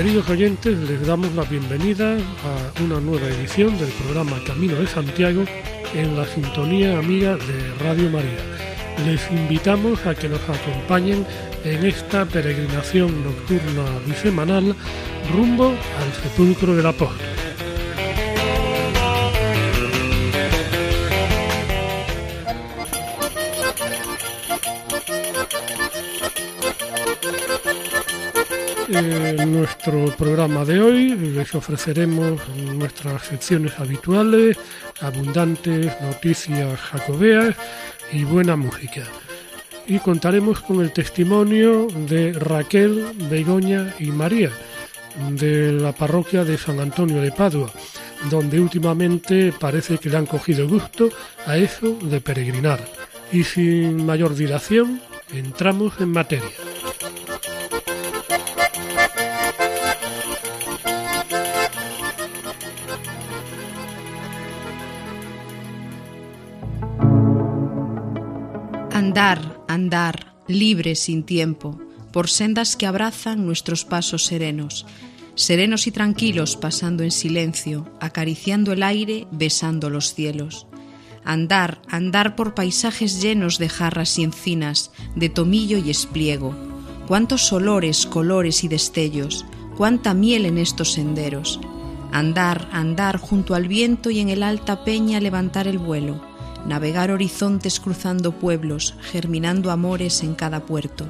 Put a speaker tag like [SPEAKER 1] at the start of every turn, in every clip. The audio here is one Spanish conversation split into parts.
[SPEAKER 1] Queridos oyentes, les damos la bienvenida a una nueva edición del programa Camino de Santiago en la sintonía amiga de Radio María. Les invitamos a que nos acompañen en esta peregrinación nocturna bisemanal rumbo al sepulcro del apóstol. Nuestro programa de hoy les ofreceremos nuestras secciones habituales, abundantes noticias jacobeas y buena música. Y contaremos con el testimonio de Raquel, Begoña y María de la parroquia de San Antonio de Padua, donde últimamente parece que le han cogido gusto a eso de peregrinar. Y sin mayor dilación, entramos en materia.
[SPEAKER 2] Andar, andar, libre sin tiempo, por sendas que abrazan nuestros pasos serenos, serenos y tranquilos pasando en silencio, acariciando el aire, besando los cielos. Andar, andar por paisajes llenos de jarras y encinas, de tomillo y espliego. Cuántos olores, colores y destellos, cuánta miel en estos senderos. Andar, andar junto al viento y en el alta peña levantar el vuelo navegar horizontes cruzando pueblos, germinando amores en cada puerto.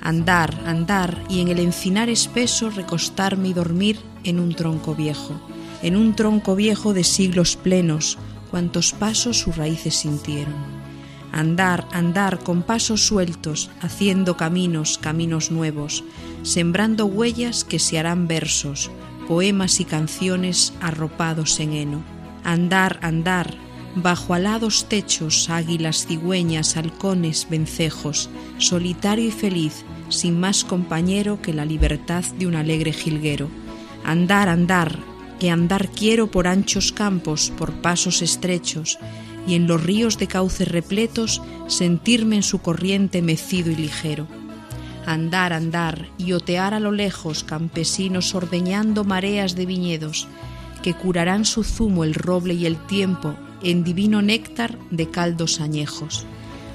[SPEAKER 2] Andar, andar y en el encinar espeso recostarme y dormir en un tronco viejo, en un tronco viejo de siglos plenos, cuantos pasos sus raíces sintieron. Andar, andar con pasos sueltos, haciendo caminos, caminos nuevos, sembrando huellas que se harán versos, poemas y canciones arropados en heno. Andar, andar, bajo alados techos, águilas, cigüeñas, halcones, vencejos, solitario y feliz, sin más compañero que la libertad de un alegre jilguero. Andar, andar, que andar quiero por anchos campos, por pasos estrechos, y en los ríos de cauces repletos sentirme en su corriente mecido y ligero. Andar, andar, y otear a lo lejos campesinos ordeñando mareas de viñedos, que curarán su zumo el roble y el tiempo en divino néctar de caldos añejos.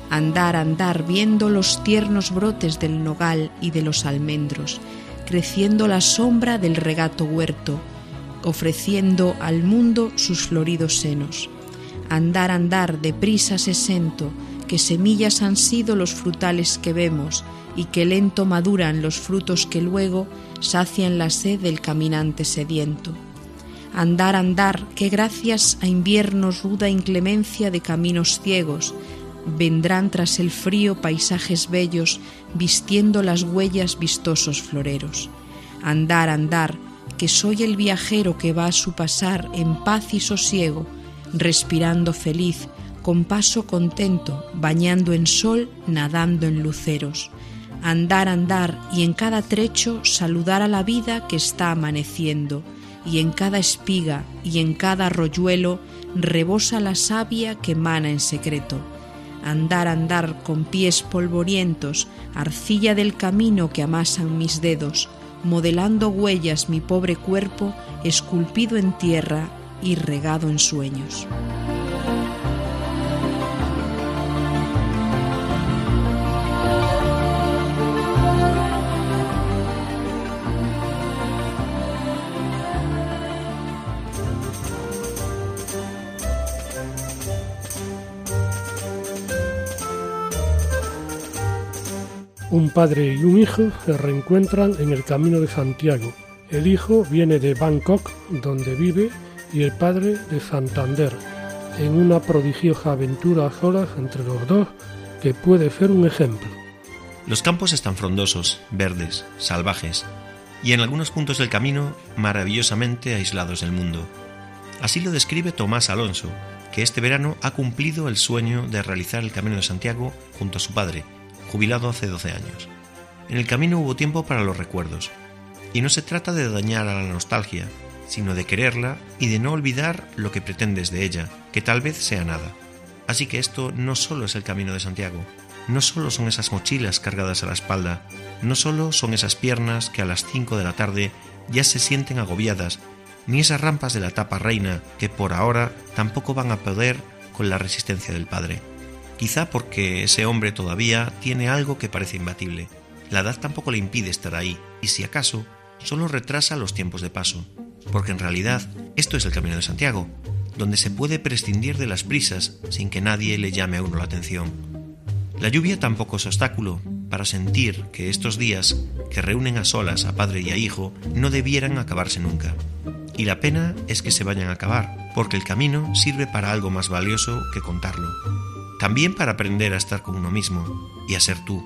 [SPEAKER 2] Andar, andar, viendo los tiernos brotes del nogal y de los almendros, creciendo la sombra del regato huerto, ofreciendo al mundo sus floridos senos. Andar, andar, deprisa se sento, que semillas han sido los frutales que vemos, y que lento maduran los frutos que luego sacian la sed del caminante sediento Andar, andar, que gracias a inviernos ruda inclemencia de caminos ciegos, vendrán tras el frío paisajes bellos, vistiendo las huellas vistosos floreros. Andar, andar, que soy el viajero que va a su pasar en paz y sosiego, respirando feliz, con paso contento, bañando en sol, nadando en luceros. Andar, andar, y en cada trecho saludar a la vida que está amaneciendo, y en cada espiga y en cada arroyuelo rebosa la savia que emana en secreto. Andar, andar con pies polvorientos, arcilla del camino que amasan mis dedos, modelando huellas mi pobre cuerpo, esculpido en tierra y regado en sueños.
[SPEAKER 1] Un padre y un hijo se reencuentran en el camino de Santiago. El hijo viene de Bangkok, donde vive, y el padre de Santander, en una prodigiosa aventura a solas entre los dos que puede ser un ejemplo.
[SPEAKER 3] Los campos están frondosos, verdes, salvajes. y en algunos puntos del camino maravillosamente aislados del mundo. Así lo describe Tomás Alonso, que este verano ha cumplido el sueño de realizar el Camino de Santiago junto a su padre, jubilado hace 12 años. En el camino hubo tiempo para los recuerdos, y no se trata de dañar a la nostalgia, sino de quererla y de no olvidar lo que pretendes de ella, que tal vez sea nada. Así que esto no solo es el Camino de Santiago, no solo son esas mochilas cargadas a la espalda, no solo son esas piernas que a las 5 de la tarde ya se sienten agobiadas, ni esas rampas de la tapa reina que por ahora tampoco van a poder con la resistencia del padre. Quizá porque ese hombre todavía tiene algo que parece imbatible. La edad tampoco le impide estar ahí, y si acaso, solo retrasa los tiempos de paso. Porque en realidad, esto es el Camino de Santiago, donde se puede prescindir de las prisas sin que nadie le llame a uno la atención. La lluvia tampoco es obstáculo para sentir que estos días, que reúnen a solas a padre y a hijo, no debieran acabarse nunca. Y la pena es que se vayan a acabar, porque el camino sirve para algo más valioso que contarlo. También para aprender a estar con uno mismo y a ser tú,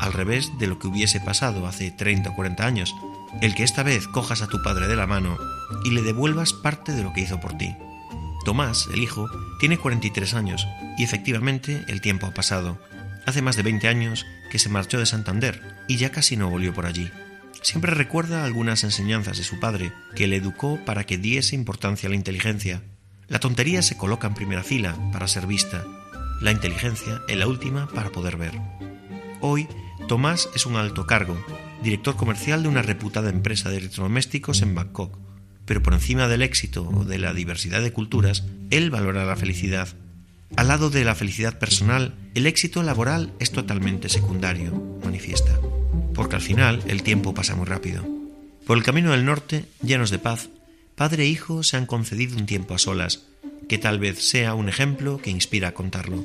[SPEAKER 3] al revés de lo que hubiese pasado hace 30 o 40 años, el que esta vez cojas a tu padre de la mano y le devuelvas parte de lo que hizo por ti. Tomás, el hijo, tiene 43 años y efectivamente el tiempo ha pasado. Hace más de 20 años que se marchó de Santander y ya casi no volvió por allí. Siempre recuerda algunas enseñanzas de su padre, que le educó para que diese importancia a la inteligencia. La tontería se coloca en primera fila para ser vista, la inteligencia en la última para poder ver. Hoy, Tomás es un alto cargo, director comercial de una reputada empresa de electrodomésticos en Bangkok, pero por encima del éxito o de la diversidad de culturas, él valora la felicidad. Al lado de la felicidad personal, el éxito laboral es totalmente secundario, manifiesta, porque al final el tiempo pasa muy rápido. Por el camino del norte, llenos de paz, padre e hijo se han concedido un tiempo a solas, que tal vez sea un ejemplo que inspira a contarlo.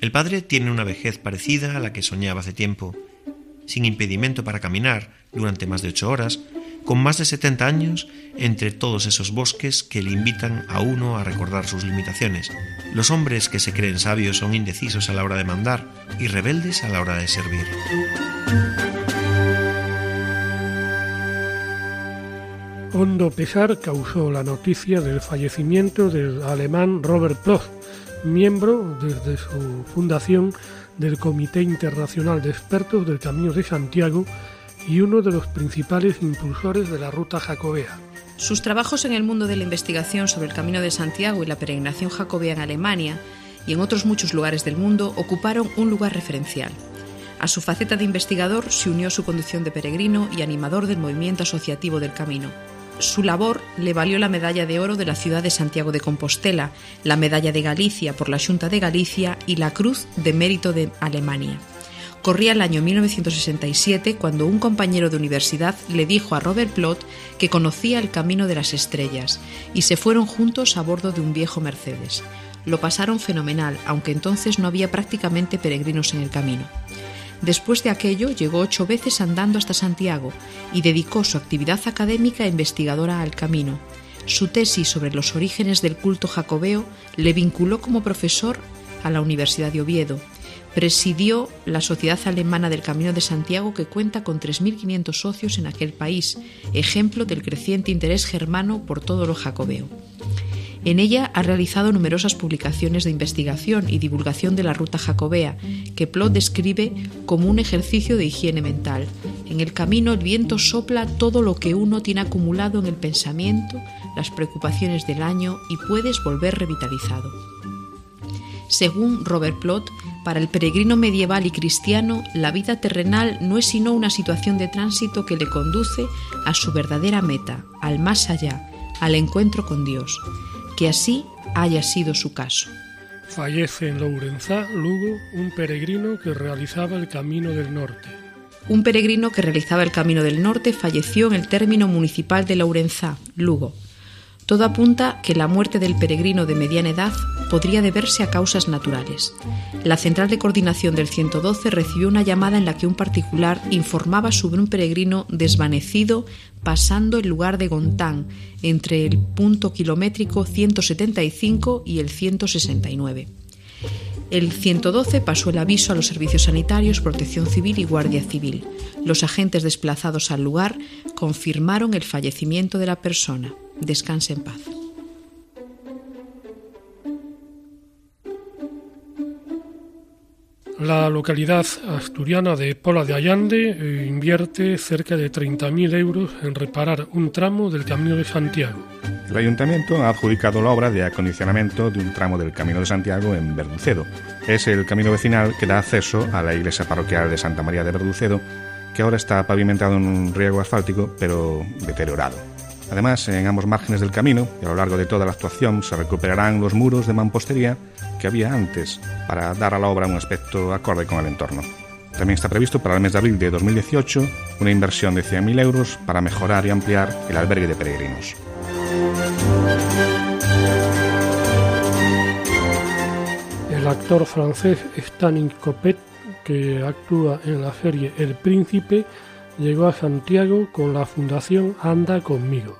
[SPEAKER 3] El padre tiene una vejez parecida a la que soñaba hace tiempo, sin impedimento para caminar durante más de ocho horas, con más de 70 años entre todos esos bosques que le invitan a uno a recordar sus limitaciones. Los hombres que se creen sabios son indecisos a la hora de mandar y rebeldes a la hora de servir.
[SPEAKER 1] Hondo pesar causó la noticia del fallecimiento del alemán Robert Ploth, miembro desde su fundación del Comité Internacional de Expertos del Camino de Santiago y uno de los principales impulsores de la ruta jacobea.
[SPEAKER 2] Sus trabajos en el mundo de la investigación sobre el Camino de Santiago y la peregrinación jacobea en Alemania y en otros muchos lugares del mundo ocuparon un lugar referencial. A su faceta de investigador se unió su condición de peregrino y animador del movimiento asociativo del Camino. Su labor le valió la medalla de oro de la ciudad de Santiago de Compostela, la medalla de Galicia por la Junta de Galicia y la Cruz de Mérito de Alemania. Corría el año 1967 cuando un compañero de universidad le dijo a Robert Plot que conocía el camino de las estrellas y se fueron juntos a bordo de un viejo Mercedes. Lo pasaron fenomenal, aunque entonces no había prácticamente peregrinos en el camino. Después de aquello llegó ocho veces andando hasta Santiago y dedicó su actividad académica investigadora al camino. Su tesis sobre los orígenes del culto jacobeo le vinculó como profesor a la Universidad de Oviedo. Presidió la Sociedad Alemana del Camino de Santiago que cuenta con 3.500 socios en aquel país, ejemplo del creciente interés germano por todo lo jacobeo. En ella ha realizado numerosas publicaciones de investigación y divulgación de la ruta jacobea, que Plot describe como un ejercicio de higiene mental. En el camino el viento sopla todo lo que uno tiene acumulado en el pensamiento, las preocupaciones del año y puedes volver revitalizado. Según Robert Plot, para el peregrino medieval y cristiano, la vida terrenal no es sino una situación de tránsito que le conduce a su verdadera meta, al más allá, al encuentro con Dios que así haya sido su caso.
[SPEAKER 1] Fallece en Lourenzá, Lugo, un peregrino que realizaba el Camino del Norte.
[SPEAKER 2] Un peregrino que realizaba el Camino del Norte falleció en el término municipal de Lourenzá, Lugo, todo apunta que la muerte del peregrino de mediana edad podría deberse a causas naturales. La central de coordinación del 112 recibió una llamada en la que un particular informaba sobre un peregrino desvanecido pasando el lugar de Gontán entre el punto kilométrico 175 y el 169. El 112 pasó el aviso a los servicios sanitarios, protección civil y guardia civil. Los agentes desplazados al lugar confirmaron el fallecimiento de la persona. Descanse en paz.
[SPEAKER 1] La localidad asturiana de Pola de Allande eh, invierte cerca de 30.000 euros en reparar un tramo del Camino de Santiago.
[SPEAKER 4] El ayuntamiento ha adjudicado la obra de acondicionamiento de un tramo del Camino de Santiago en Verducedo. Es el camino vecinal que da acceso a la iglesia parroquial de Santa María de Verducedo, que ahora está pavimentado en un riego asfáltico, pero deteriorado. Además, en ambos márgenes del camino y a lo largo de toda la actuación se recuperarán los muros de mampostería que había antes para dar a la obra un aspecto acorde con el entorno. También está previsto para el mes de abril de 2018 una inversión de 100.000 euros para mejorar y ampliar el albergue de peregrinos.
[SPEAKER 1] El actor francés Stanley Copet, que actúa en la serie El Príncipe, llegó a Santiago con la fundación Anda conmigo.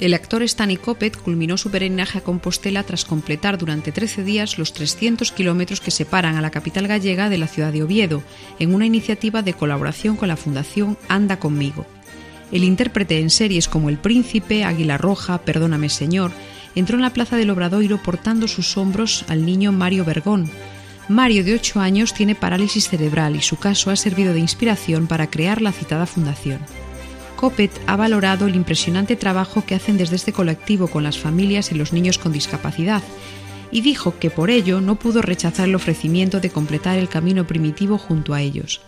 [SPEAKER 2] El actor Stanley Coppet culminó su peregrinaje a Compostela tras completar durante 13 días los 300 kilómetros que separan a la capital gallega de la ciudad de Oviedo, en una iniciativa de colaboración con la Fundación Anda conmigo. El intérprete en series como El Príncipe, Águila Roja, Perdóname Señor, entró en la plaza del Obradoiro portando sus hombros al niño Mario Bergón. Mario, de 8 años, tiene parálisis cerebral y su caso ha servido de inspiración para crear la citada fundación. Coppet ha valorado el impresionante trabajo que hacen desde este colectivo con las familias y los niños con discapacidad y dijo que por ello no pudo rechazar el ofrecimiento de completar el camino primitivo junto a ellos.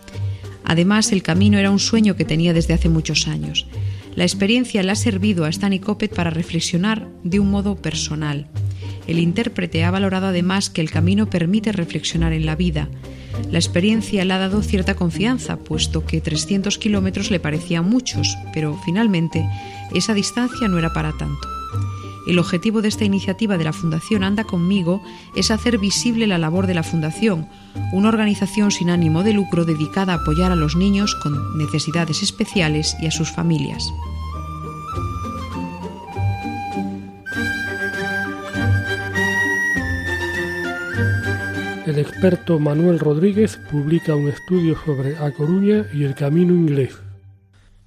[SPEAKER 2] Además, el camino era un sueño que tenía desde hace muchos años. La experiencia le ha servido a Stanley Coppet para reflexionar de un modo personal. El intérprete ha valorado además que el camino permite reflexionar en la vida, la experiencia le ha dado cierta confianza, puesto que 300 kilómetros le parecían muchos, pero finalmente esa distancia no era para tanto. El objetivo de esta iniciativa de la Fundación Anda conmigo es hacer visible la labor de la Fundación, una organización sin ánimo de lucro dedicada a apoyar a los niños con necesidades especiales y a sus familias.
[SPEAKER 1] El experto Manuel Rodríguez publica un estudio sobre A Coruña y el camino inglés.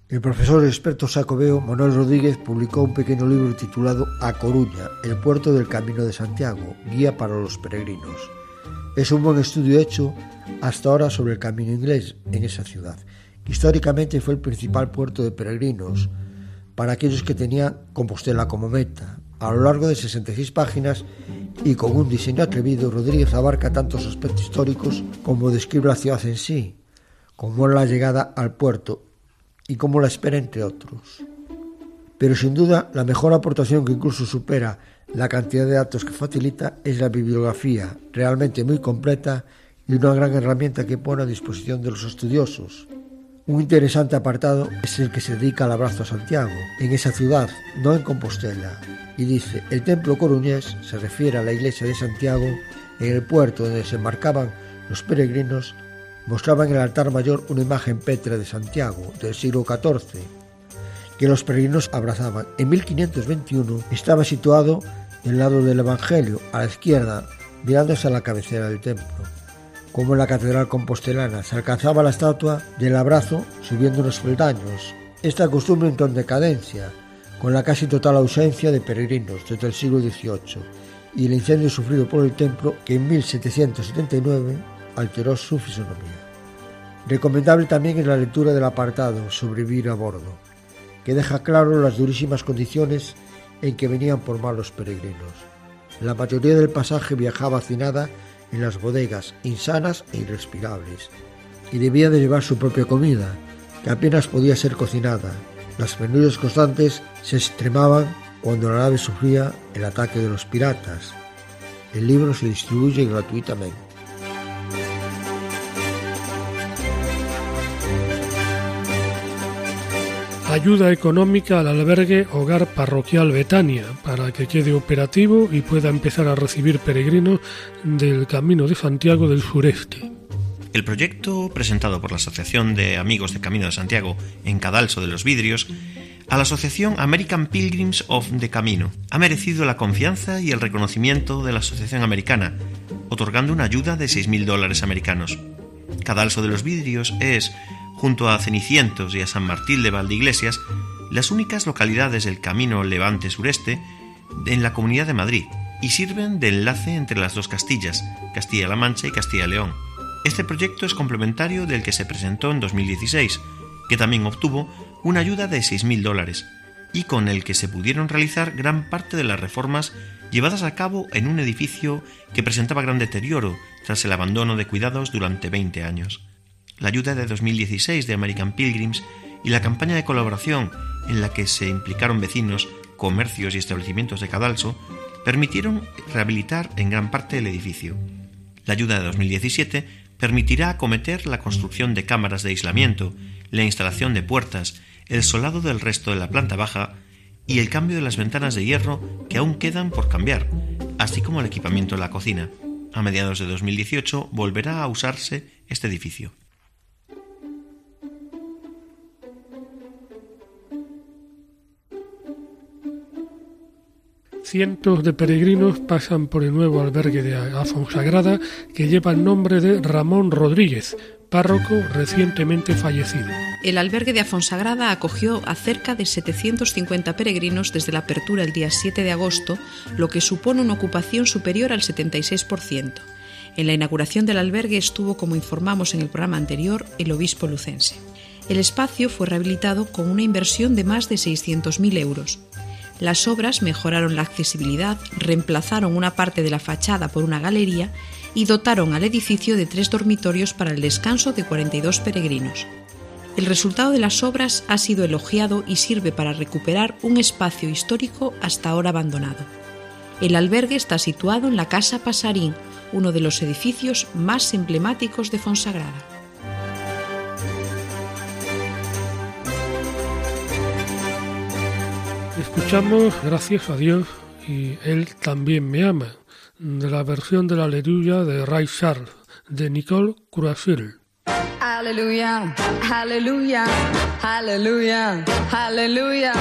[SPEAKER 5] El profesor experto sacobeo Manuel Rodríguez publicó un pequeño libro titulado A Coruña, el puerto del Camino de Santiago, guía para los peregrinos. Es un buen estudio hecho hasta ahora sobre el camino inglés en esa ciudad. Históricamente fue el principal puerto de peregrinos para aquellos que tenían Compostela como meta. A lo largo de 66 páginas y con un diseño atrevido, Rodríguez abarca tantos aspectos históricos como describe la ciudad en sí, como la llegada al puerto y como la espera entre otros. Pero sin duda, la mejor aportación que incluso supera la cantidad de datos que facilita es la bibliografía, realmente muy completa y una gran herramienta que pone a disposición de los estudiosos. Un interesante apartado es el que se dedica al abrazo a Santiago, en esa ciudad, no en Compostela, y dice, el templo coruñés se refiere a la iglesia de Santiago, en el puerto donde se embarcaban los peregrinos, mostraba en el altar mayor una imagen petra de Santiago del siglo XIV, que los peregrinos abrazaban. En 1521 estaba situado del lado del Evangelio, a la izquierda, mirándose a la cabecera del templo como en la catedral compostelana, se alcanzaba la estatua del abrazo subiendo unos peldaños. Esta costumbre entró en decadencia, con la casi total ausencia de peregrinos desde el siglo XVIII y el incendio sufrido por el templo que en 1779 alteró su fisonomía. Recomendable también es la lectura del apartado Sobrevivir a bordo, que deja claro las durísimas condiciones en que venían por mal los peregrinos. La mayoría del pasaje viajaba hacinada en las bodegas insanas e irrespirables, y debía de llevar su propia comida, que apenas podía ser cocinada. Las penurias constantes se extremaban cuando la nave sufría el ataque de los piratas. El libro se distribuye gratuitamente.
[SPEAKER 1] Ayuda económica al albergue Hogar Parroquial Betania para que quede operativo y pueda empezar a recibir peregrinos del Camino de Santiago del Sureste.
[SPEAKER 3] El proyecto, presentado por la Asociación de Amigos de Camino de Santiago en Cadalso de los Vidrios, a la Asociación American Pilgrims of the Camino, ha merecido la confianza y el reconocimiento de la Asociación Americana, otorgando una ayuda de 6.000 dólares americanos. Cadalso de los Vidrios es, junto a Cenicientos y a San Martín de Valdeiglesias, las únicas localidades del camino levante-sureste en la Comunidad de Madrid y sirven de enlace entre las dos Castillas, Castilla-La Mancha y Castilla-León. Este proyecto es complementario del que se presentó en 2016, que también obtuvo una ayuda de 6.000 dólares y con el que se pudieron realizar gran parte de las reformas llevadas a cabo en un edificio que presentaba gran deterioro tras el abandono de cuidados durante 20 años. La ayuda de 2016 de American Pilgrims y la campaña de colaboración en la que se implicaron vecinos, comercios y establecimientos de Cadalso permitieron rehabilitar en gran parte el edificio. La ayuda de 2017 permitirá acometer la construcción de cámaras de aislamiento, la instalación de puertas, el solado del resto de la planta baja y el cambio de las ventanas de hierro que aún quedan por cambiar, así como el equipamiento de la cocina. A mediados de 2018 volverá a usarse este edificio.
[SPEAKER 1] Cientos de peregrinos pasan por el nuevo albergue de Afonsagrada que lleva el nombre de Ramón Rodríguez, párroco recientemente fallecido.
[SPEAKER 2] El albergue de Afonsagrada acogió a cerca de 750 peregrinos desde la apertura el día 7 de agosto, lo que supone una ocupación superior al 76%. En la inauguración del albergue estuvo, como informamos en el programa anterior, el obispo lucense. El espacio fue rehabilitado con una inversión de más de 600.000 euros. Las obras mejoraron la accesibilidad, reemplazaron una parte de la fachada por una galería y dotaron al edificio de tres dormitorios para el descanso de 42 peregrinos. El resultado de las obras ha sido elogiado y sirve para recuperar un espacio histórico hasta ahora abandonado. El albergue está situado en la Casa Pasarín, uno de los edificios más emblemáticos de Fonsagrada.
[SPEAKER 1] Escuchamos Gracias a Dios y Él también me ama, de la versión de la Aleluya de Ray Charles, de Nicole Croisille.
[SPEAKER 6] Aleluya, aleluya, aleluya, aleluya.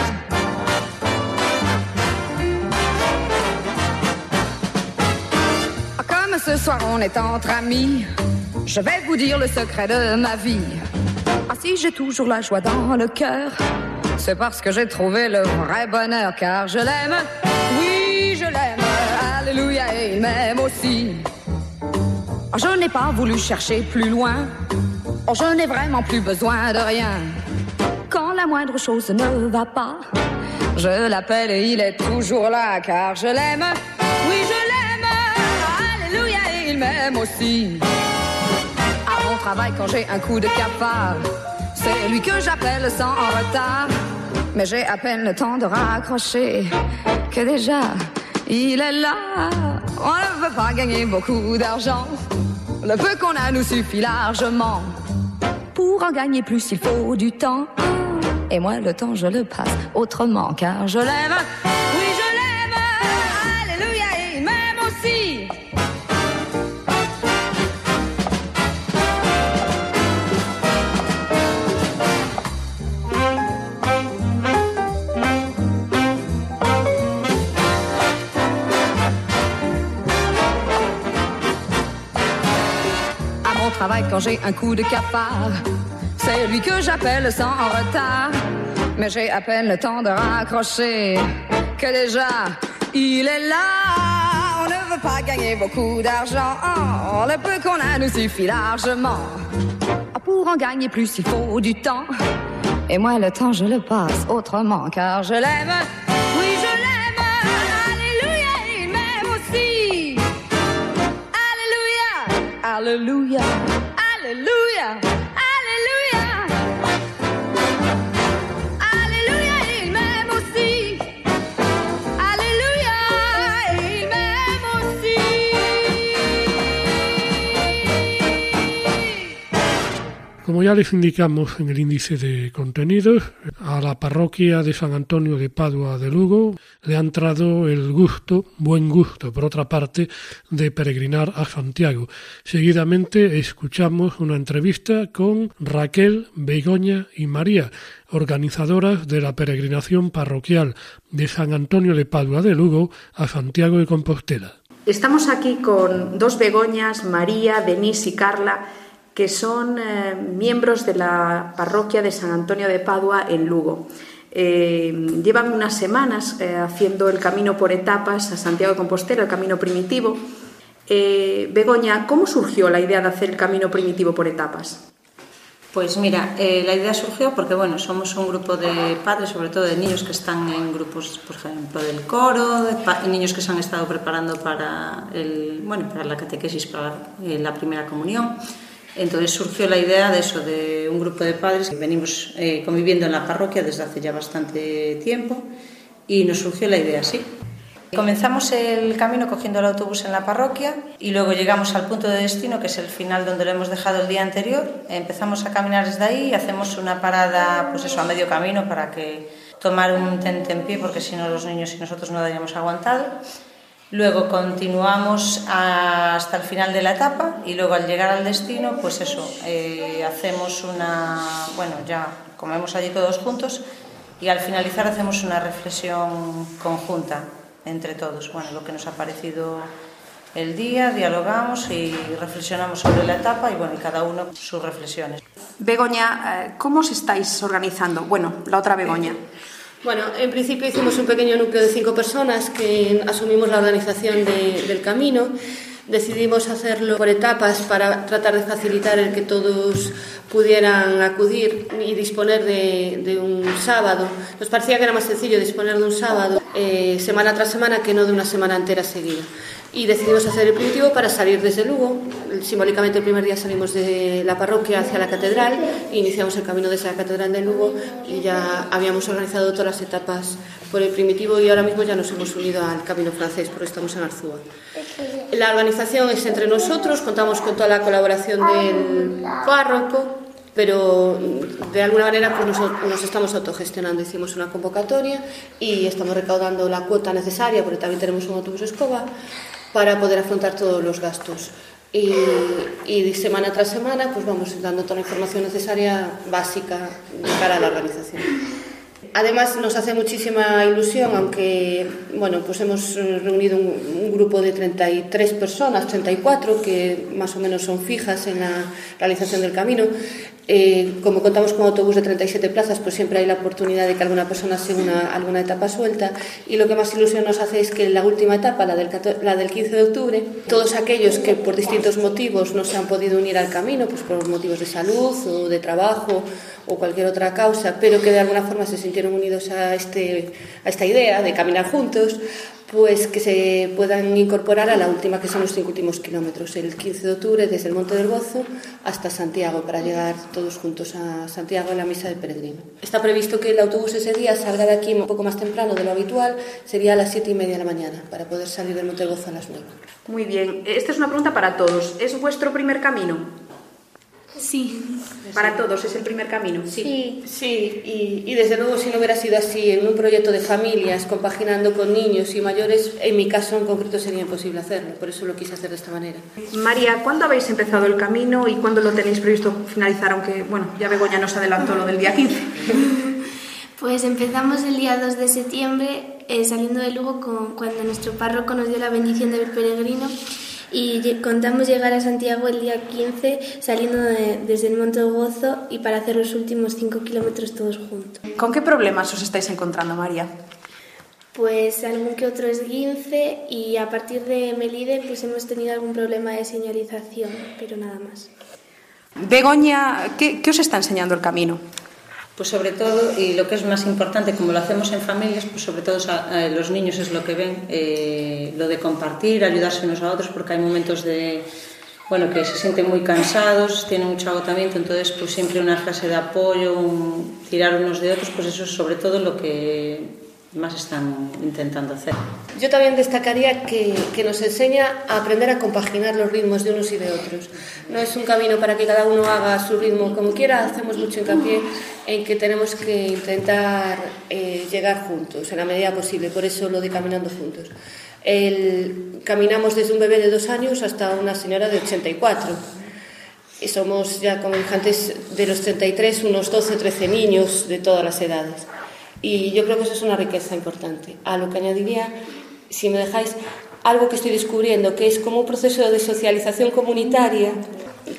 [SPEAKER 6] Comme ce soir on est entre amis, je vais vous dire le secret de ma vie. Ah si j'ai toujours la joie dans le cœur, c'est parce que j'ai trouvé le vrai bonheur, car je l'aime, oui je l'aime alléluia, et il m'aime aussi. Oh, je n'ai pas voulu chercher plus loin, oh, je n'ai vraiment plus besoin de rien. Quand la moindre chose ne va pas, je l'appelle et il est toujours là, car je l'aime, oui je l'aime, alléluia, et il m'aime aussi. À mon travail, quand j'ai un coup de cafard, c'est lui que j'appelle sans retard. Mais j'ai à peine le temps de raccrocher que déjà il est là. On ne veut pas gagner beaucoup d'argent. Le peu qu'on a nous suffit largement. Pour en gagner plus, il faut du temps. Et moi, le temps, je le passe autrement, car je l'aime. Quand j'ai un coup de cafard. C'est lui que j'appelle sans retard. Mais j'ai à peine le temps de raccrocher que déjà il est là. On ne veut pas gagner beaucoup d'argent. Le peu qu'on a nous suffit largement. Pour en gagner plus, il faut du temps. Et moi, le temps, je le passe autrement car je l'aime. Hallelujah. Hallelujah.
[SPEAKER 1] Como ya les indicamos en el índice de contenidos, a la parroquia de San Antonio de Padua de Lugo le ha entrado el gusto, buen gusto, por otra parte, de peregrinar a Santiago. Seguidamente escuchamos una entrevista con Raquel, Begoña y María, organizadoras de la peregrinación parroquial de San Antonio de Padua de Lugo a Santiago de Compostela.
[SPEAKER 7] Estamos aquí con dos Begoñas, María, Denise y Carla, que son eh, miembros de la parroquia de San Antonio de Padua en Lugo. Eh, llevan unas semanas eh, haciendo el camino por etapas a Santiago de Compostela, el camino primitivo. Begoña, ¿cómo surgió la idea de hacer el camino primitivo por etapas?
[SPEAKER 8] Pues mira, eh, la idea surgió porque bueno, somos un grupo de padres, sobre todo de niños que están en grupos, por ejemplo, del coro, de niños que se han estado preparando para el, bueno, para la catequesis, para eh, la primera comunión. Entonces surgió la idea de eso, de un grupo de padres que venimos eh, conviviendo en la parroquia desde hace ya bastante tiempo y nos surgió la idea así. Comenzamos el camino cogiendo el autobús en la parroquia y luego llegamos al punto de destino, que es el final donde lo hemos dejado el día anterior. Empezamos a caminar desde ahí y hacemos una parada, pues eso, a medio camino para que tomar un tente en pie, porque si no los niños y nosotros no daríamos aguantado. Luego continuamos hasta el final de la etapa y luego al llegar al destino, pues eso, eh, hacemos una, bueno, ya comemos allí todos juntos y al finalizar hacemos una reflexión conjunta entre todos. Bueno, lo que nos ha parecido el día, dialogamos y reflexionamos sobre la etapa y bueno, y cada uno sus reflexiones.
[SPEAKER 7] Begoña, eh, ¿cómo os estáis organizando? Bueno, la otra Begoña.
[SPEAKER 9] Bueno, en principio hicimos un pequeño núcleo de cinco personas que asumimos la organización del camino. Decidimos hacerlo por etapas para tratar de facilitar el que todos pudieran acudir y disponer de, un sábado. Nos parecía que era más sencillo disponer de un sábado eh, semana tras semana que no de una semana entera seguida y decidimos hacer el primitivo para salir desde Lugo. Simbólicamente el primer día salimos de la parroquia hacia la catedral iniciamos el camino desde la catedral de Lugo y ya habíamos organizado todas las etapas por el primitivo y ahora mismo ya nos hemos unido al camino francés porque estamos en Arzúa. La organización es entre nosotros, contamos con toda la colaboración del párroco, pero de alguna manera pues nos, estamos autogestionando. Hicimos una convocatoria y estamos recaudando la cuota necesaria, porque también tenemos un autobús escoba, para poder afrontar todos los gastos. Y, y, semana tras semana pues vamos dando toda la información necesaria básica para la organización. Además nos hace muchísima ilusión, aunque bueno, pues hemos reunido un, grupo de 33 personas, 34, que más o menos son fijas en la realización del camino, eh, como contamos con autobús de 37 plazas, pues siempre hay la oportunidad de que alguna persona se una alguna etapa suelta. Y lo que más ilusión nos hace es que en la última etapa, la del, la del 15 de octubre, todos aquellos que por distintos motivos no se han podido unir al camino, pues por motivos de salud o de trabajo o cualquier otra causa, pero que de alguna forma se sintieron unidos a, este, a esta idea de caminar juntos, pues que se puedan incorporar a la última, que son los cinco últimos kilómetros, el 15 de octubre desde el Monte del Gozo hasta Santiago, para llegar todos juntos a Santiago en la misa del peregrino. Está previsto que el autobús ese día salga de aquí un poco más temprano de lo habitual, sería a las siete y media de la mañana, para poder salir del Monte del Gozo a las nueve.
[SPEAKER 7] Muy bien, esta es una pregunta para todos. ¿Es vuestro primer camino?
[SPEAKER 10] Sí.
[SPEAKER 7] Para todos es el primer camino.
[SPEAKER 9] Sí, sí, Y, desde luego si no hubiera sido así, en un proyecto de familias, compaginando con niños y mayores, en mi caso en concreto sería imposible hacerlo, por eso lo quise hacer de esta manera.
[SPEAKER 7] María, ¿cuándo habéis empezado el camino y cuándo lo tenéis previsto finalizar? Aunque, bueno, ya Begoña nos adelantó lo del día 15.
[SPEAKER 10] Pues empezamos el día 2 de septiembre eh, saliendo de Lugo con, cuando nuestro párroco nos dio la bendición del peregrino y contamos llegar a Santiago el día 15 saliendo desde el Monte Gozo y para hacer los últimos 5 kilómetros todos juntos.
[SPEAKER 7] ¿Con qué problemas os estáis encontrando, María?
[SPEAKER 10] Pues algún que otro esguince y a partir de Melide pues hemos tenido algún problema de señalización, pero nada más.
[SPEAKER 7] Begoña, ¿qué, qué os está enseñando el camino?
[SPEAKER 8] Pues sobre todo, y lo que es más importante, como lo hacemos en familias, pues sobre todo los niños es lo que ven, eh, lo de compartir, ayudarse unos a otros, porque hay momentos de, bueno, que se sienten muy cansados, tienen mucho agotamiento, entonces pues siempre una frase de apoyo, tirar unos de otros, pues eso es sobre todo lo que más están intentando hacer.
[SPEAKER 9] Yo también destacaría que, que, nos enseña a aprender a compaginar los ritmos de unos y de otros. No es un camino para que cada uno haga su ritmo como quiera, hacemos mucho hincapié en que tenemos que intentar eh, llegar juntos en la medida posible, por eso lo de caminando juntos. Caminamos desde un bebé de dos años hasta una señora de 84. Y somos ya, como dije antes, de los 33, unos 12, 13 niños de todas las edades. Y yo creo que eso es una riqueza importante. A lo que añadiría, si me dejáis, algo que estoy descubriendo, que es como un proceso de socialización comunitaria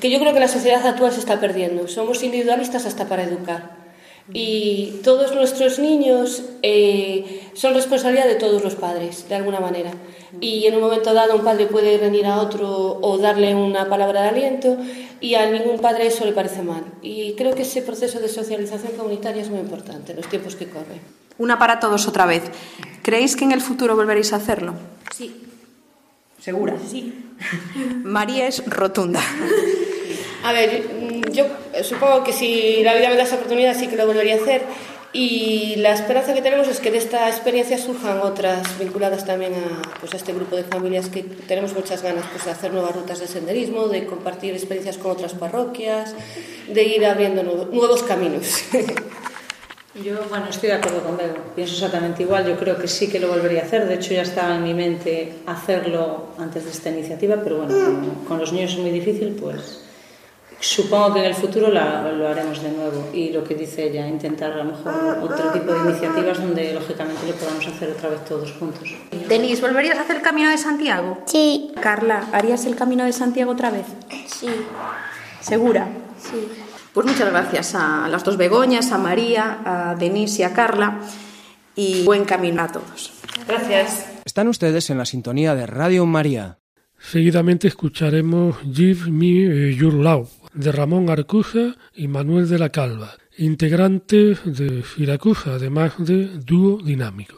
[SPEAKER 9] que yo creo que la sociedad actual se está perdiendo. Somos individualistas hasta para educar. Y todos nuestros niños eh, son responsabilidad de todos los padres, de alguna manera. Y en un momento dado un padre puede venir a otro o darle una palabra de aliento y a ningún padre eso le parece mal. Y creo que ese proceso de socialización comunitaria es muy importante en los tiempos que corren.
[SPEAKER 7] Una para todos otra vez. ¿Creéis que en el futuro volveréis a hacerlo?
[SPEAKER 10] Sí.
[SPEAKER 7] ¿Segura?
[SPEAKER 10] Sí.
[SPEAKER 7] María es rotunda.
[SPEAKER 9] A ver, yo supongo que si la vida me da esa oportunidad sí que lo volvería a hacer y la esperanza que tenemos es que de esta experiencia surjan otras vinculadas también a, pues, a este grupo de familias que tenemos muchas ganas pues, de hacer nuevas rutas de senderismo, de compartir experiencias con otras parroquias, de ir abriendo nuevos caminos.
[SPEAKER 8] Yo, bueno, estoy de acuerdo con Bego. Pienso exactamente igual. Yo creo que sí que lo volvería a hacer. De hecho, ya estaba en mi mente hacerlo antes de esta iniciativa, pero bueno, con los niños es muy difícil, pues Supongo que en el futuro la, lo haremos de nuevo y lo que dice ella, intentar a lo mejor otro tipo de iniciativas donde lógicamente lo podamos hacer otra vez todos juntos.
[SPEAKER 7] Denise, ¿volverías a hacer el Camino de Santiago?
[SPEAKER 10] Sí.
[SPEAKER 7] Carla, ¿harías el Camino de Santiago otra vez?
[SPEAKER 10] Sí.
[SPEAKER 7] ¿Segura?
[SPEAKER 10] Sí.
[SPEAKER 7] Pues muchas gracias a las dos Begoñas, a María, a Denise y a Carla y buen camino a todos.
[SPEAKER 9] Gracias.
[SPEAKER 11] Están ustedes en la sintonía de Radio María.
[SPEAKER 1] Seguidamente escucharemos Give Me Your Love de Ramón Arcusa y Manuel de la Calva, integrantes de Siracusa, además de dúo dinámico.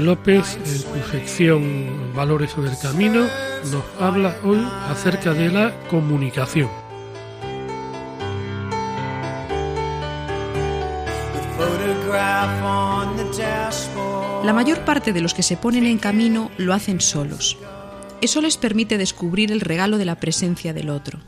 [SPEAKER 1] López, en su sección Valores del Camino, nos habla hoy acerca de la comunicación.
[SPEAKER 2] La mayor parte de los que se ponen en camino lo hacen solos. Eso les permite descubrir el regalo de la presencia del otro.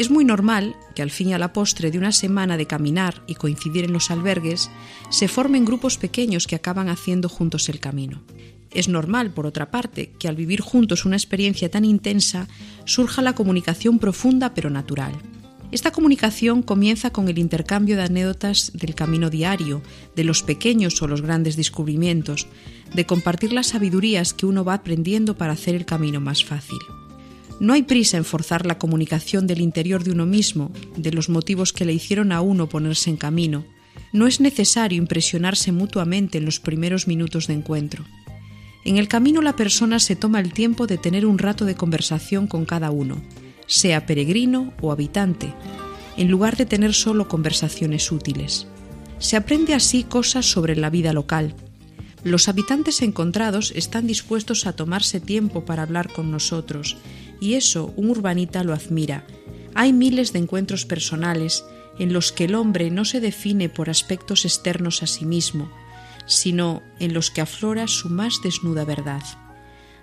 [SPEAKER 2] Es muy normal que al fin y a la postre de una semana de caminar y coincidir en los albergues, se formen grupos pequeños que acaban haciendo juntos el camino. Es normal, por otra parte, que al vivir juntos una experiencia tan intensa surja la comunicación profunda pero natural. Esta comunicación comienza con el intercambio de anécdotas del camino diario, de los pequeños o los grandes descubrimientos, de compartir las sabidurías que uno va aprendiendo para hacer el camino más fácil. No hay prisa en forzar la comunicación del interior de uno mismo, de los motivos que le hicieron a uno ponerse en camino. No es necesario impresionarse mutuamente en los primeros minutos de encuentro. En el camino la persona se toma el tiempo de tener un rato de conversación con cada uno, sea peregrino o habitante, en lugar de tener solo conversaciones útiles. Se aprende así cosas sobre la vida local. Los habitantes encontrados están dispuestos a tomarse tiempo para hablar con nosotros, y eso un urbanita lo admira. Hay miles de encuentros personales en los que el hombre no se define por aspectos externos a sí mismo, sino en los que aflora su más desnuda verdad.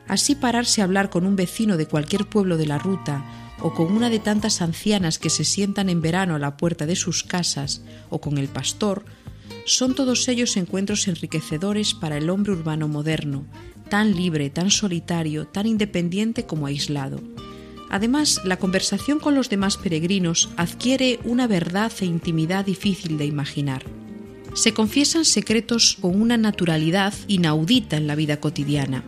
[SPEAKER 2] Así pararse a hablar con un vecino de cualquier pueblo de la ruta o con una de tantas ancianas que se sientan en verano a la puerta de sus casas o con el pastor, son todos ellos encuentros enriquecedores para el hombre urbano moderno, tan libre, tan solitario, tan independiente como aislado. Además, la conversación con los demás peregrinos adquiere una verdad e intimidad difícil de imaginar se confiesan secretos con una naturalidad inaudita en la vida cotidiana.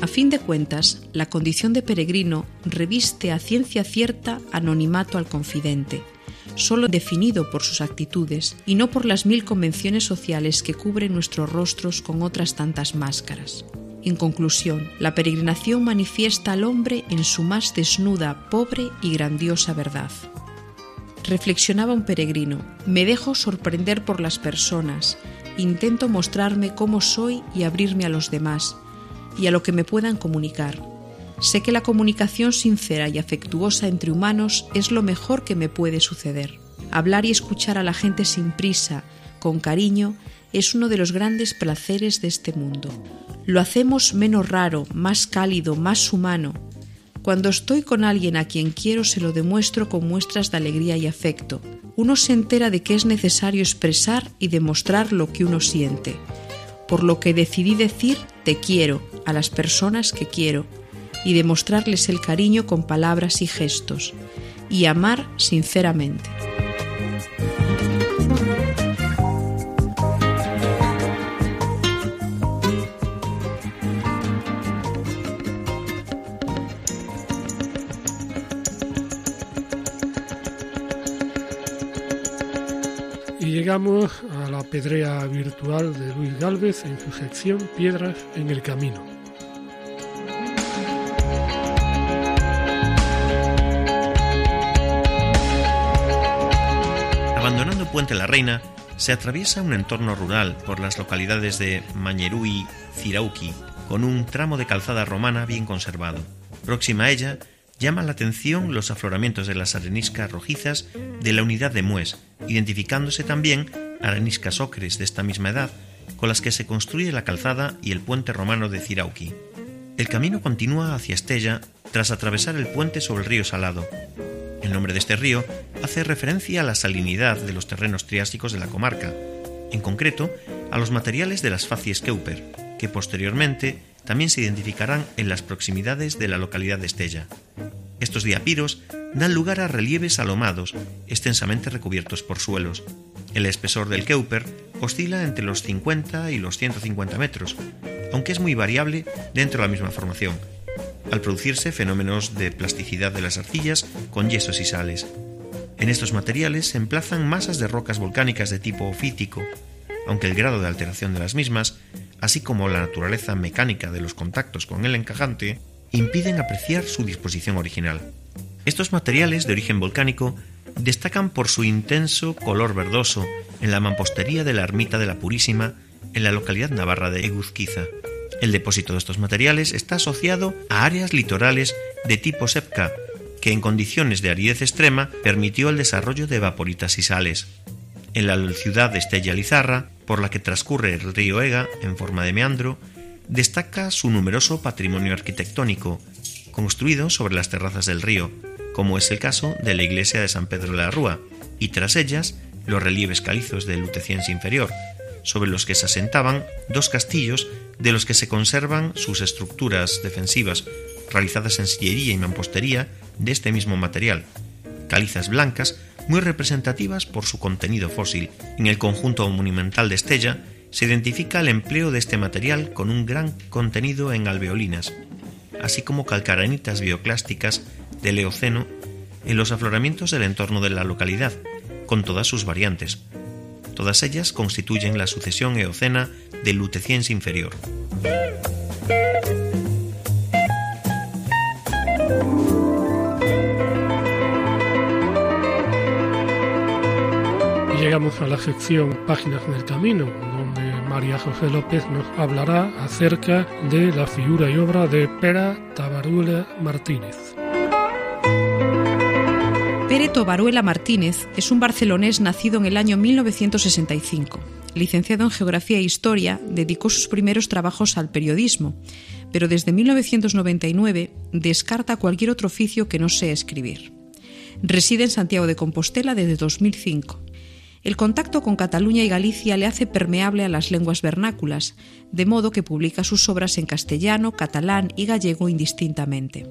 [SPEAKER 2] A fin de cuentas, la condición de peregrino reviste a ciencia cierta anonimato al confidente, solo definido por sus actitudes y no por las mil convenciones sociales que cubren nuestros rostros con otras tantas máscaras. En conclusión, la peregrinación manifiesta al hombre en su más desnuda, pobre y grandiosa verdad reflexionaba un peregrino, me dejo sorprender por las personas, intento mostrarme cómo soy y abrirme a los demás y a lo que me puedan comunicar. Sé que la comunicación sincera y afectuosa entre humanos es lo mejor que me puede suceder. Hablar y escuchar a la gente sin prisa, con cariño, es uno de los grandes placeres de este mundo. Lo hacemos menos raro, más cálido, más humano, cuando estoy con alguien a quien quiero se lo demuestro con muestras de alegría y afecto. Uno se entera de que es necesario expresar y demostrar lo que uno siente. Por lo que decidí decir te quiero a las personas que quiero y demostrarles el cariño con palabras y gestos y amar sinceramente.
[SPEAKER 1] A la pedrea virtual de Luis Gálvez en su sección Piedras en el Camino.
[SPEAKER 3] Abandonando Puente la Reina, se atraviesa un entorno rural por las localidades de Mañerú y Cirauqui, con un tramo de calzada romana bien conservado. Próxima a ella llama la atención los afloramientos de las areniscas rojizas de la unidad de Mues, identificándose también areniscas ocres de esta misma edad con las que se construye la calzada y el puente romano de Cirauqui. El camino continúa hacia Estella tras atravesar el puente sobre el río Salado. El nombre de este río hace referencia a la salinidad de los terrenos triásicos de la comarca, en concreto a los materiales de las facies Keuper, que posteriormente también se identificarán en las proximidades de la localidad de Estella. Estos diapiros dan lugar a relieves alomados, extensamente recubiertos por suelos. El espesor del Keuper oscila entre los 50 y los 150 metros, aunque es muy variable dentro de la misma formación, al producirse fenómenos de plasticidad de las arcillas con yesos y sales. En estos materiales se emplazan masas de rocas volcánicas de tipo fítico, aunque el grado de alteración de las mismas así como la naturaleza mecánica de los contactos con el encajante, impiden apreciar su disposición original. Estos materiales de origen volcánico destacan por su intenso color verdoso en la mampostería de la ermita de la Purísima en la localidad navarra de Eguzquiza. El depósito de estos materiales está asociado a áreas litorales de tipo sepca, que en condiciones de aridez extrema permitió el desarrollo de vaporitas y sales. En la ciudad de Estella Lizarra, por la que transcurre el río Ega en forma de meandro, destaca su numeroso patrimonio arquitectónico, construido sobre las terrazas del río, como es el caso de la iglesia de San Pedro de la Rúa, y tras ellas los relieves calizos del Luteciense inferior, sobre los que se asentaban dos castillos de los que se conservan sus estructuras defensivas realizadas en sillería y mampostería de este mismo material, calizas blancas muy representativas por su contenido fósil. En el conjunto monumental de Estella se identifica el empleo de este material con un gran contenido en alveolinas, así como calcaranitas bioclásticas del Eoceno en los afloramientos del entorno de la localidad, con todas sus variantes. Todas ellas constituyen la sucesión eocena del Luteciense inferior.
[SPEAKER 1] Llegamos a la sección Páginas del Camino, donde María José López nos hablará acerca de la figura y obra de Pera Tabaruela Martínez.
[SPEAKER 2] Pere Tobaruela Martínez es un barcelonés nacido en el año 1965. Licenciado en Geografía e Historia, dedicó sus primeros trabajos al periodismo, pero desde 1999 descarta cualquier otro oficio que no sea escribir. Reside en Santiago de Compostela desde 2005 el contacto con Cataluña y Galicia le hace permeable a las lenguas vernáculas, de modo que publica sus obras en castellano, catalán y gallego indistintamente.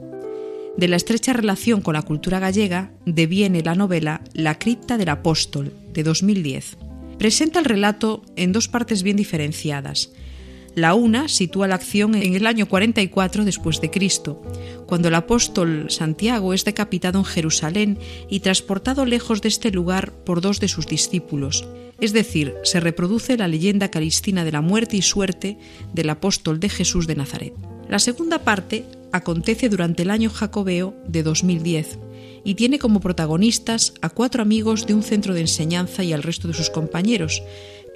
[SPEAKER 2] De la estrecha relación con la cultura gallega deviene la novela La cripta del apóstol, de 2010. Presenta el relato en dos partes bien diferenciadas, la una sitúa la acción en el año 44 después de Cristo, cuando el apóstol Santiago es decapitado en Jerusalén y transportado lejos de este lugar por dos de sus discípulos. Es decir, se reproduce la leyenda calistina de la muerte y suerte del apóstol de Jesús de Nazaret. La segunda parte acontece durante el año jacobeo de 2010 y tiene como protagonistas a cuatro amigos de un centro de enseñanza y al resto de sus compañeros,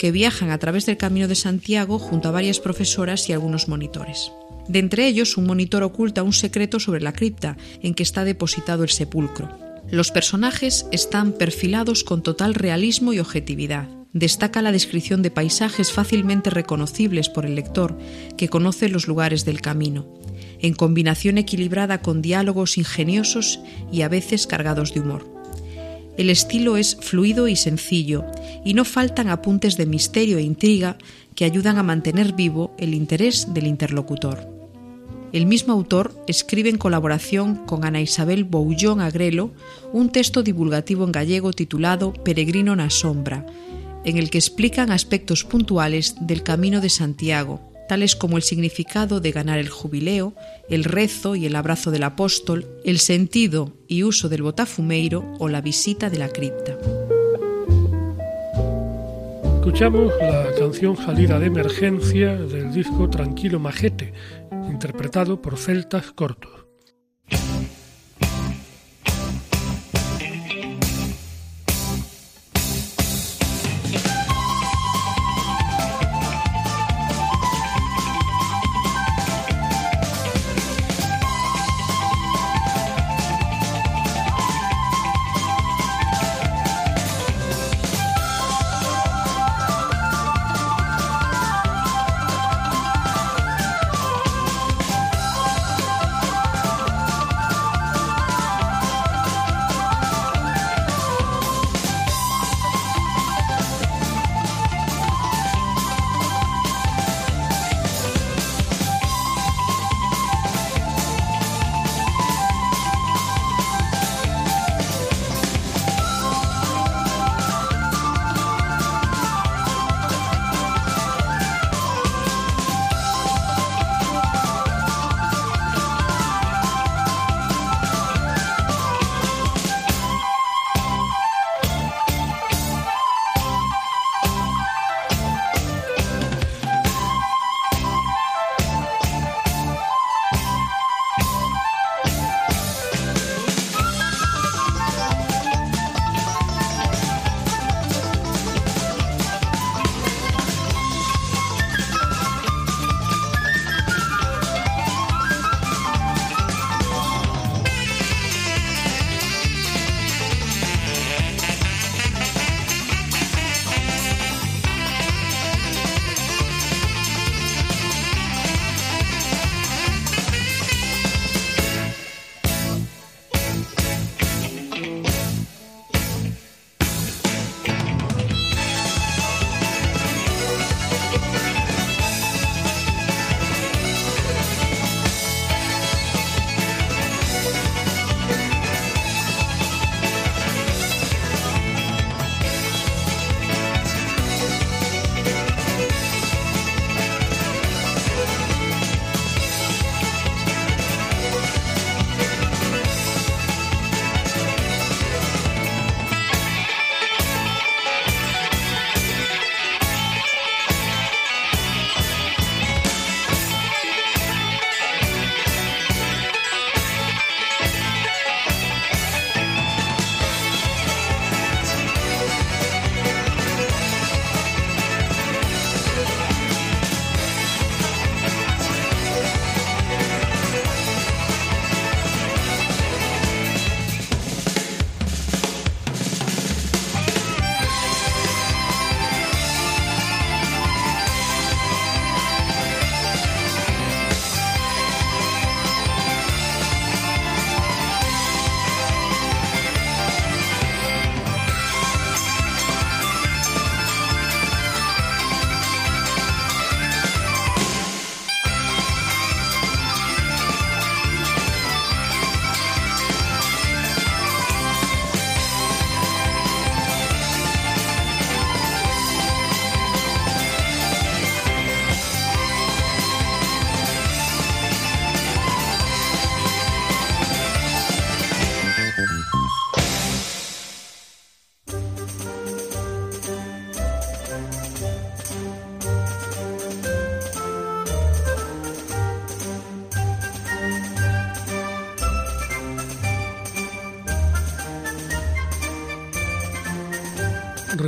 [SPEAKER 2] que viajan a través del Camino de Santiago junto a varias profesoras y algunos monitores. De entre ellos, un monitor oculta un secreto sobre la cripta en que está depositado el sepulcro. Los personajes están perfilados con total realismo y objetividad. Destaca la descripción de paisajes fácilmente reconocibles por el lector que conoce los lugares del camino, en combinación equilibrada con diálogos ingeniosos y a veces cargados de humor. El estilo es fluido y sencillo, y no faltan apuntes de misterio e intriga que ayudan a mantener vivo el interés del interlocutor. El mismo autor escribe en colaboración con Ana Isabel Boullón Agrelo un texto divulgativo en gallego titulado Peregrino na sombra, en el que explican aspectos puntuales del Camino de Santiago, tales como el significado de ganar el jubileo, el rezo y el abrazo del apóstol, el sentido y uso del botafumeiro o la visita de la cripta.
[SPEAKER 1] Escuchamos la canción Salida de Emergencia del disco Tranquilo Majete, interpretado por Celtas Cortos.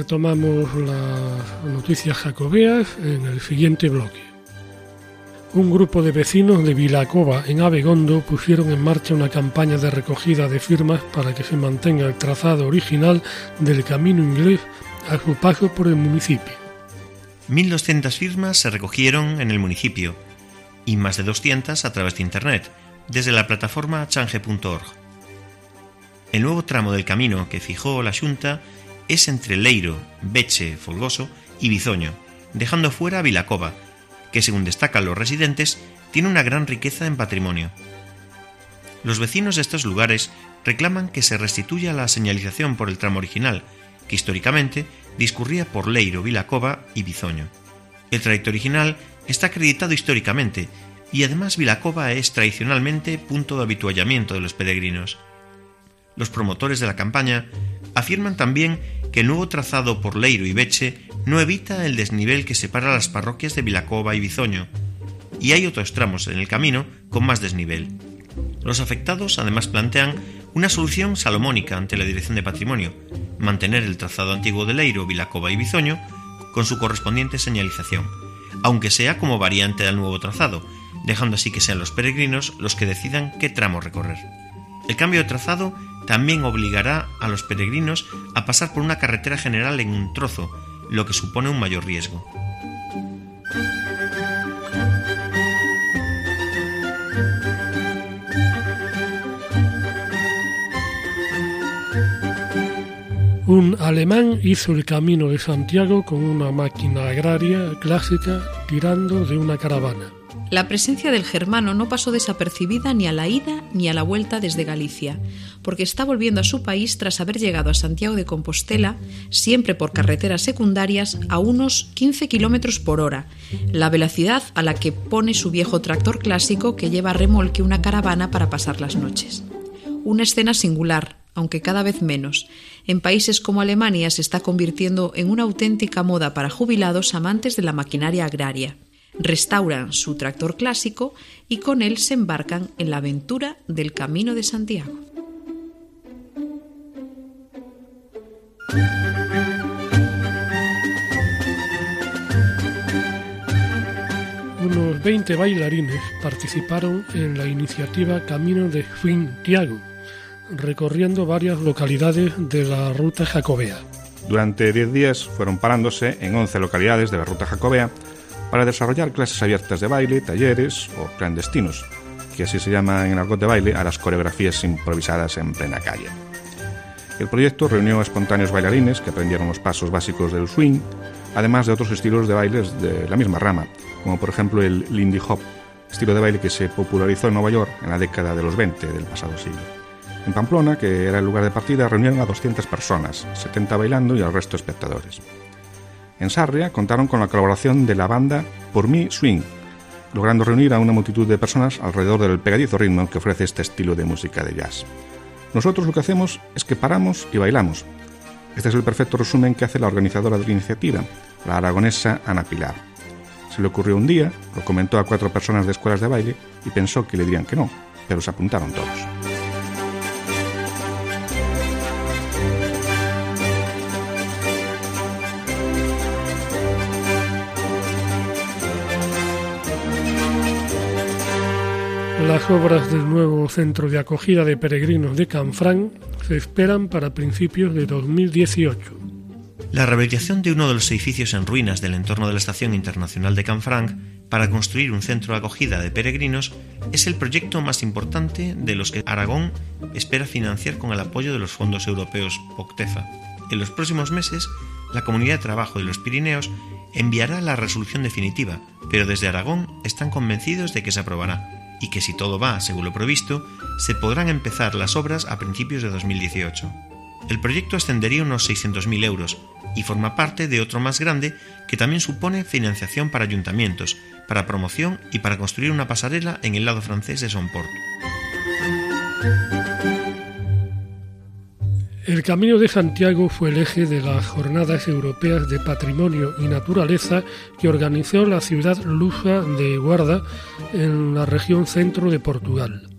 [SPEAKER 1] Retomamos las noticias jacobeas en el siguiente bloque. Un grupo de vecinos de Vilacova, en Abegondo, pusieron en marcha una campaña de recogida de firmas para que se mantenga el trazado original del camino inglés a su paso por el municipio.
[SPEAKER 3] 1.200 firmas se recogieron en el municipio y más de 200 a través de Internet, desde la plataforma change.org. El nuevo tramo del camino que fijó la Junta es entre Leiro, Beche, Folgoso y Bizoño, dejando fuera Vilacova, que según destacan los residentes, tiene una gran riqueza en patrimonio. Los vecinos de estos lugares reclaman que se restituya la señalización por el tramo original, que históricamente discurría por Leiro, Vilacova y Bizoño. El trayecto original está acreditado históricamente y además Vilacova es tradicionalmente punto de habituallamiento de los peregrinos. Los promotores de la campaña afirman también que el nuevo trazado por Leiro y Beche no evita el desnivel que separa las parroquias de Vilacova y Bizoño, y hay otros tramos en el camino con más desnivel. Los afectados además plantean una solución salomónica ante la Dirección de Patrimonio, mantener el trazado antiguo de Leiro, Vilacova y Bizoño con su correspondiente señalización, aunque sea como variante del nuevo trazado, dejando así que sean los peregrinos los que decidan qué tramo recorrer. El cambio de trazado también obligará a los peregrinos a pasar por una carretera general en un trozo, lo que supone un mayor riesgo.
[SPEAKER 1] Un alemán hizo el camino de Santiago con una máquina agraria clásica tirando de una caravana.
[SPEAKER 2] La presencia del germano no pasó desapercibida ni a la ida ni a la vuelta desde Galicia, porque está volviendo a su país tras haber llegado a Santiago de Compostela, siempre por carreteras secundarias, a unos 15 kilómetros por hora, la velocidad a la que pone su viejo tractor clásico que lleva a remolque una caravana para pasar las noches. Una escena singular, aunque cada vez menos. En países como Alemania se está convirtiendo en una auténtica moda para jubilados amantes de la maquinaria agraria restauran su tractor clásico y con él se embarcan en la aventura del Camino de Santiago.
[SPEAKER 1] 20 bailarines participaron en la iniciativa Camino de Santiago, recorriendo varias localidades de la ruta jacobea.
[SPEAKER 4] Durante 10 días fueron parándose en 11 localidades de la ruta jacobea para desarrollar clases abiertas de baile, talleres o clandestinos, que así se llama en el argot de baile a las coreografías improvisadas en plena calle. El proyecto reunió a espontáneos bailarines que aprendieron los pasos básicos del swing, además de otros estilos de bailes de la misma rama, como por ejemplo el Lindy Hop, estilo de baile que se popularizó en Nueva York en la década de los 20 del pasado siglo. En Pamplona, que era el lugar de partida, reunieron a 200 personas, 70 bailando y al resto espectadores. En Sarria contaron con la colaboración de la banda Por mí Swing, logrando reunir a una multitud de personas alrededor del pegadizo ritmo que ofrece este estilo de música de jazz. Nosotros lo que hacemos es que paramos y bailamos. Este es el perfecto resumen que hace la organizadora de la iniciativa, la aragonesa Ana Pilar. Se le ocurrió un día, lo comentó a cuatro personas de escuelas de baile y pensó que le dirían que no, pero se apuntaron todos.
[SPEAKER 1] Las obras del nuevo centro de acogida de peregrinos de Canfrán se esperan para principios de 2018.
[SPEAKER 3] La rehabilitación de uno de los edificios en ruinas del entorno de la Estación Internacional de Canfranc para construir un centro de acogida de peregrinos es el proyecto más importante de los que Aragón espera financiar con el apoyo de los fondos europeos POCTEFA. En los próximos meses, la Comunidad de Trabajo de los Pirineos enviará la resolución definitiva, pero desde Aragón están convencidos de que se aprobará y que si todo va según lo previsto, se podrán empezar las obras a principios de 2018. El proyecto ascendería unos 600.000 euros y forma parte de otro más grande que también supone financiación para ayuntamientos, para promoción y para construir una pasarela en el lado francés de Sonport.
[SPEAKER 1] El Camino de Santiago fue el eje de las Jornadas Europeas de Patrimonio y Naturaleza que organizó la ciudad lusa de Guarda en la región centro de Portugal.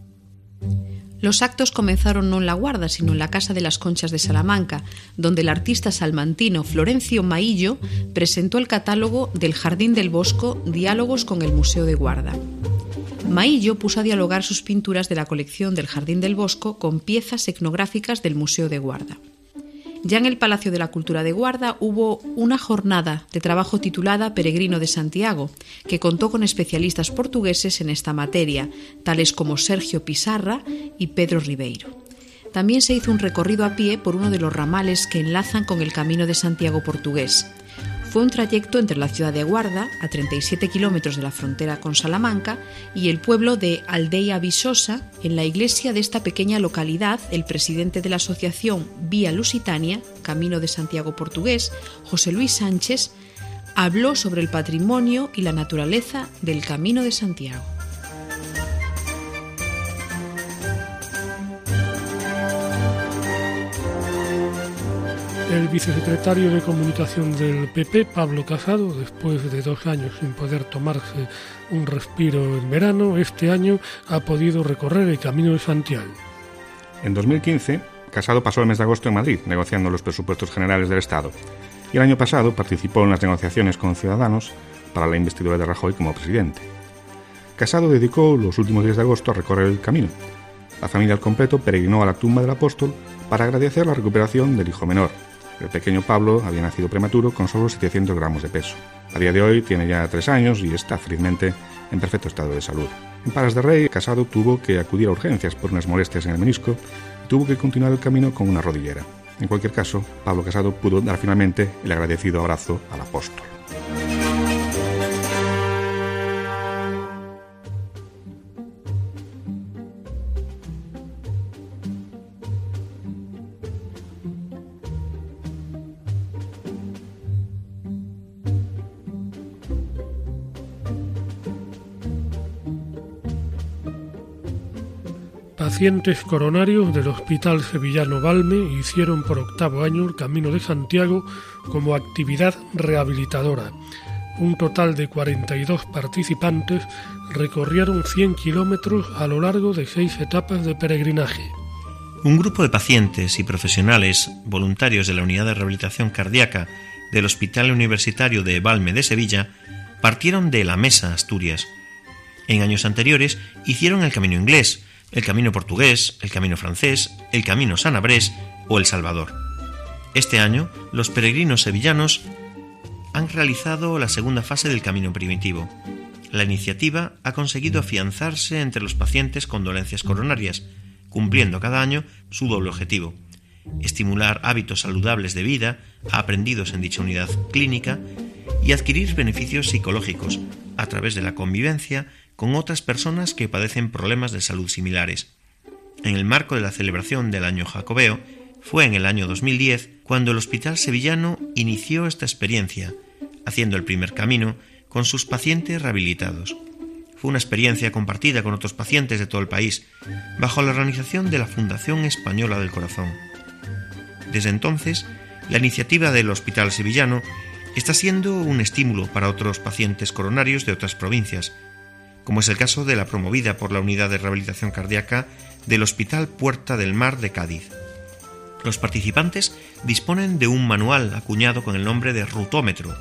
[SPEAKER 2] Los actos comenzaron no en La Guarda, sino en la Casa de las Conchas de Salamanca, donde el artista salmantino Florencio Maillo presentó el catálogo del Jardín del Bosco Diálogos con el Museo de Guarda. Maillo puso a dialogar sus pinturas de la colección del Jardín del Bosco con piezas etnográficas del Museo de Guarda. Ya en el Palacio de la Cultura de Guarda hubo una jornada de trabajo titulada Peregrino de Santiago, que contó con especialistas portugueses en esta materia, tales como Sergio Pizarra y Pedro Ribeiro. También se hizo un recorrido a pie por uno de los ramales que enlazan con el Camino de Santiago portugués, fue un trayecto entre la ciudad de Guarda, a 37 kilómetros de la frontera con Salamanca, y el pueblo de Aldeia Visosa. En la iglesia de esta pequeña localidad, el presidente de la asociación Vía Lusitania, Camino de Santiago Portugués, José Luis Sánchez, habló sobre el patrimonio y la naturaleza del Camino de Santiago.
[SPEAKER 1] El vicesecretario de Comunicación del PP, Pablo Casado, después de dos años sin poder tomarse un respiro en verano, este año ha podido recorrer el Camino de Santiago.
[SPEAKER 4] En 2015, Casado pasó el mes de agosto en Madrid, negociando los presupuestos generales del Estado. Y el año pasado participó en las negociaciones con Ciudadanos para la investidura de Rajoy como presidente. Casado dedicó los últimos días de agosto a recorrer el camino. La familia al completo peregrinó a la tumba del apóstol para agradecer la recuperación del hijo menor, el pequeño Pablo había nacido prematuro con solo 700 gramos de peso. A día de hoy tiene ya tres años y está felizmente en perfecto estado de salud. En Paras de Rey, Casado tuvo que acudir a urgencias por unas molestias en el menisco y tuvo que continuar el camino con una rodillera. En cualquier caso, Pablo Casado pudo dar finalmente el agradecido abrazo al apóstol.
[SPEAKER 1] Pacientes coronarios del Hospital Sevillano Balme hicieron por octavo año el Camino de Santiago como actividad rehabilitadora. Un total de 42 participantes recorrieron 100 kilómetros a lo largo de seis etapas de peregrinaje.
[SPEAKER 3] Un grupo de pacientes y profesionales voluntarios de la Unidad de Rehabilitación Cardíaca del Hospital Universitario de Balme de Sevilla partieron de La Mesa, Asturias. En años anteriores hicieron el camino inglés, el camino portugués, el camino francés, el camino sanabrés o el Salvador. Este año, los peregrinos sevillanos han realizado la segunda fase del camino primitivo. La iniciativa ha conseguido afianzarse entre los pacientes con dolencias coronarias, cumpliendo cada año su doble objetivo, estimular hábitos saludables de vida aprendidos en dicha unidad clínica y adquirir beneficios psicológicos a través de la convivencia con otras personas que padecen problemas de salud similares. En el marco de la celebración del año jacobeo, fue en el año 2010 cuando el Hospital Sevillano inició esta experiencia, haciendo el primer camino con sus pacientes rehabilitados. Fue una experiencia compartida con otros pacientes de todo el país, bajo la organización de la Fundación Española del Corazón. Desde entonces, la iniciativa del Hospital Sevillano está siendo un estímulo para otros pacientes coronarios de otras provincias, como es el caso de la promovida por la Unidad de Rehabilitación Cardíaca del Hospital Puerta del Mar de Cádiz. Los participantes disponen de un manual acuñado con el nombre de Rutómetro.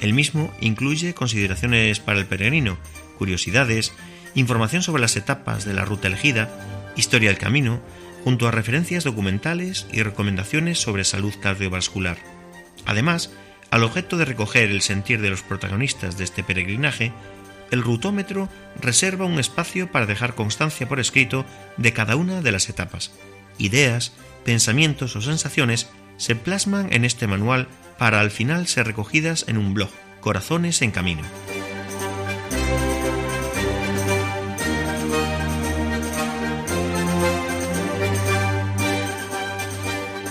[SPEAKER 3] El mismo incluye consideraciones para el peregrino, curiosidades, información sobre las etapas de la ruta elegida, historia del camino, junto a referencias documentales y recomendaciones sobre salud cardiovascular. Además, al objeto de recoger el sentir de los protagonistas de este peregrinaje, el rutómetro reserva un espacio para dejar constancia por escrito de cada una de las etapas. Ideas, pensamientos o sensaciones se plasman en este manual para al final ser recogidas en un blog, Corazones en Camino.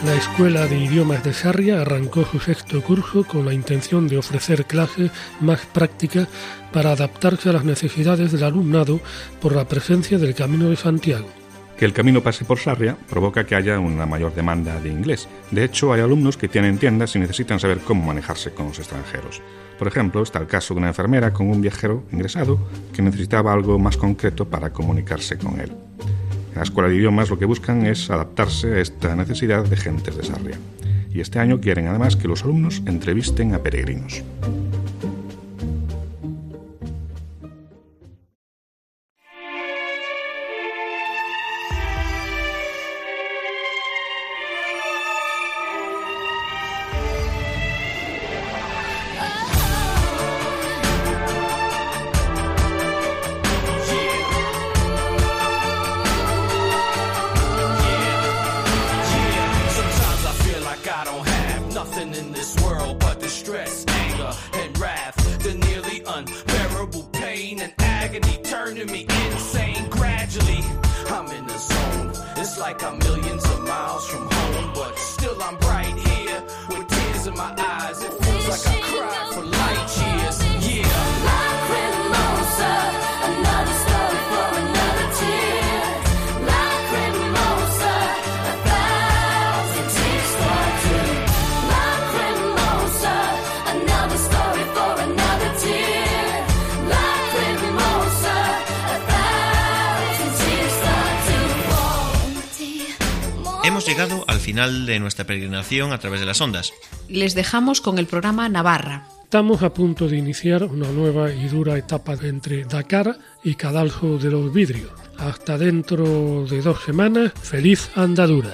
[SPEAKER 1] La Escuela de Idiomas de Sarria arrancó su sexto curso con la intención de ofrecer clases más prácticas para adaptarse a las necesidades del alumnado por la presencia del Camino de Santiago.
[SPEAKER 4] Que el camino pase por Sarria provoca que haya una mayor demanda de inglés. De hecho, hay alumnos que tienen tiendas y necesitan saber cómo manejarse con los extranjeros. Por ejemplo, está el caso de una enfermera con un viajero ingresado que necesitaba algo más concreto para comunicarse con él.
[SPEAKER 12] En la Escuela de Idiomas lo que buscan es adaptarse a esta necesidad de gentes de Sarria. Y este año quieren además que los alumnos entrevisten a peregrinos.
[SPEAKER 3] Llegado al final de nuestra peregrinación a través de las ondas.
[SPEAKER 2] Les dejamos con el programa Navarra.
[SPEAKER 13] Estamos a punto de iniciar una nueva y dura etapa entre Dakar y Cadalso de los Vidrios. Hasta dentro de dos semanas, feliz andadura.